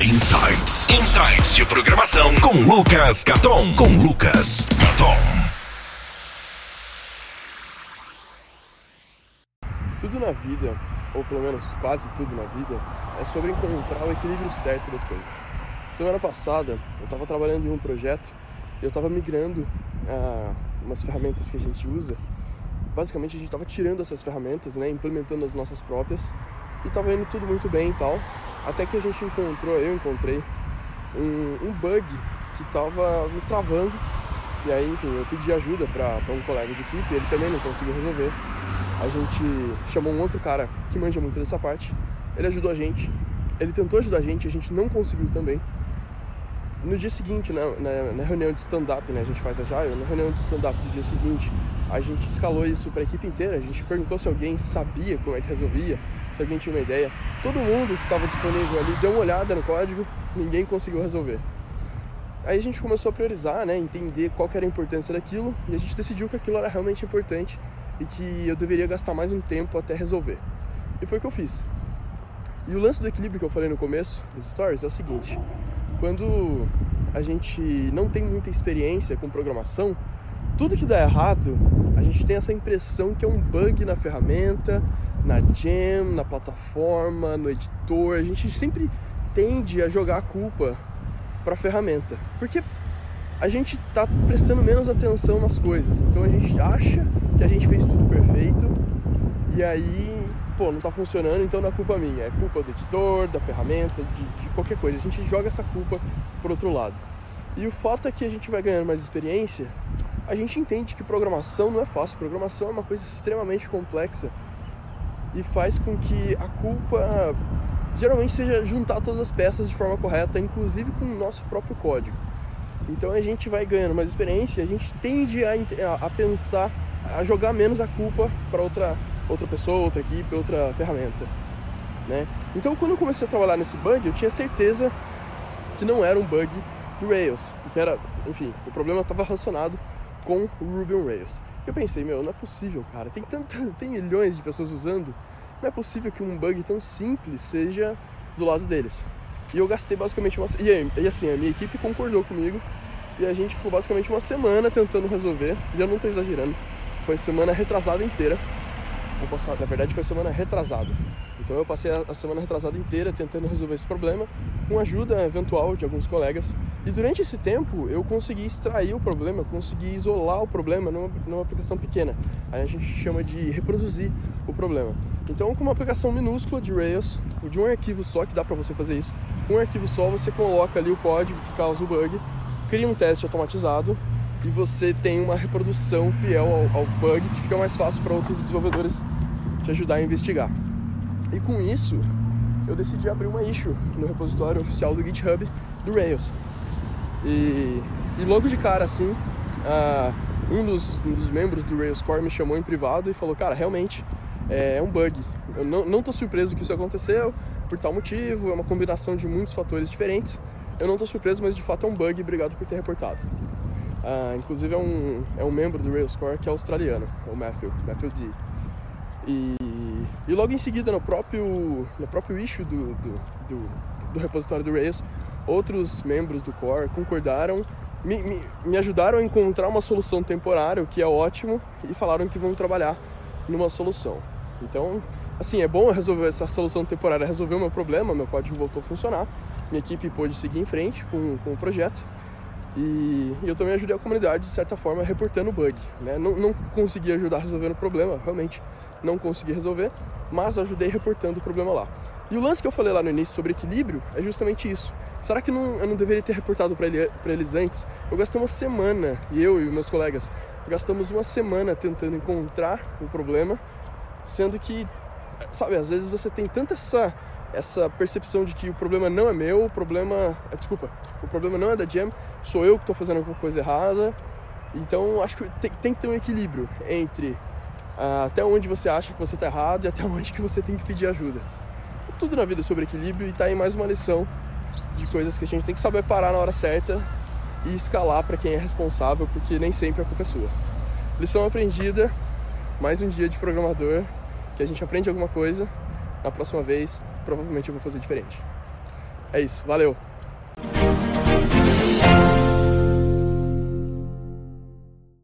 Insights. Insights de programação com Lucas Caton. Com Lucas Caton. Tudo na vida, ou pelo menos quase tudo na vida, é sobre encontrar o equilíbrio certo das coisas. Semana passada, eu estava trabalhando em um projeto e eu estava migrando ah, umas ferramentas que a gente usa. Basicamente, a gente estava tirando essas ferramentas, né, implementando as nossas próprias e estava indo tudo muito bem e tal. Até que a gente encontrou, eu encontrei, um, um bug que estava me travando. E aí, enfim, eu pedi ajuda para um colega de equipe, ele também não conseguiu resolver. A gente chamou um outro cara que manja muito dessa parte, ele ajudou a gente, ele tentou ajudar a gente, a gente não conseguiu também. No dia seguinte, na, na, reunião de stand-up, né, a gente faz a Agile, na reunião de stand-up do dia seguinte, a gente escalou isso para a equipe inteira, a gente perguntou se alguém sabia como é que resolvia, se alguém tinha uma ideia. Todo mundo que estava disponível ali deu uma olhada no código, ninguém conseguiu resolver. Aí a gente começou a priorizar, né, entender qual era a importância daquilo e a gente decidiu que aquilo era realmente importante e que eu deveria gastar mais um tempo até resolver. E foi o que eu fiz. E o lance do equilíbrio que eu falei no começo dos stories é o seguinte: quando a gente não tem muita experiência com programação, tudo que dá errado, a gente tem essa impressão que é um bug na ferramenta, na jam, na plataforma, no editor. A gente sempre tende a jogar a culpa para a ferramenta, porque a gente está prestando menos atenção nas coisas. Então a gente acha que a gente fez tudo perfeito e aí, pô, não está funcionando, então não é culpa minha, é culpa do editor, da ferramenta, de, de qualquer coisa. A gente joga essa culpa pro outro lado. E o fato é que a gente vai ganhando mais experiência, a gente entende que programação não é fácil, programação é uma coisa extremamente complexa e faz com que a culpa geralmente seja juntar todas as peças de forma correta, inclusive com o nosso próprio código. Então a gente vai ganhando mais experiência, a gente tende a, a pensar, a jogar menos a culpa para outra, outra pessoa, outra equipe, outra ferramenta. Né? Então quando eu comecei a trabalhar nesse bug, eu tinha certeza que não era um bug do Rails, porque era, enfim, o problema estava relacionado com o Ruby on Rails. Eu pensei, meu, não é possível, cara, tem, tanto, tem milhões de pessoas usando, não é possível que um bug tão simples seja do lado deles. E eu gastei basicamente uma. E, e assim, a minha equipe concordou comigo. E a gente ficou basicamente uma semana tentando resolver. E eu não estou exagerando. Foi semana retrasada inteira. Posso, na verdade, foi semana retrasada. Então eu passei a semana retrasada inteira tentando resolver esse problema, com ajuda eventual de alguns colegas. E durante esse tempo eu consegui extrair o problema, consegui isolar o problema numa, numa aplicação pequena. Aí a gente chama de reproduzir o problema. Então, com uma aplicação minúscula de Rails, de um arquivo só, que dá para você fazer isso, com um arquivo só você coloca ali o código que causa o bug, cria um teste automatizado e você tem uma reprodução fiel ao, ao bug que fica mais fácil para outros desenvolvedores te ajudar a investigar. E com isso, eu decidi abrir uma issue no repositório oficial do GitHub do Rails. E, e logo de cara, assim, uh, um, dos, um dos membros do Rails Core me chamou em privado e falou: Cara, realmente é um bug. Eu não, não tô surpreso que isso aconteceu por tal motivo, é uma combinação de muitos fatores diferentes. Eu não tô surpreso, mas de fato é um bug, obrigado por ter reportado. Uh, inclusive é um, é um membro do Rails Core que é australiano, o Matthew, Matthew D. E, e logo em seguida, no próprio, no próprio issue do, do, do, do repositório do Rails, outros membros do core concordaram, me, me, me, ajudaram a encontrar uma solução temporária, o que é ótimo, e falaram que vão trabalhar numa solução. Então, assim, é bom resolver essa solução temporária, resolver o meu problema, meu código voltou a funcionar, minha equipe pôde seguir em frente com, com o projeto. E, e eu também ajudei a comunidade, de certa forma, reportando o bug. Né? Não, não consegui ajudar resolvendo o problema, realmente não consegui resolver, mas ajudei reportando o problema lá. E o lance que eu falei lá no início sobre equilíbrio é justamente isso. Será que não, eu não deveria ter reportado para ele, eles antes? Eu gastei uma semana, e eu e meus colegas, gastamos uma semana tentando encontrar o problema, sendo que, sabe, às vezes você tem tanta essa, essa percepção de que o problema não é meu, o problema. É, desculpa, o problema não é da Jam, sou eu que estou fazendo alguma coisa errada. Então acho que tem, tem que ter um equilíbrio entre até onde você acha que você está errado e até onde que você tem que pedir ajuda. Tudo na vida é sobre equilíbrio e está aí mais uma lição de coisas que a gente tem que saber parar na hora certa e escalar para quem é responsável, porque nem sempre a culpa é sua. Lição aprendida, mais um dia de programador, que a gente aprende alguma coisa, na próxima vez provavelmente eu vou fazer diferente. É isso, valeu!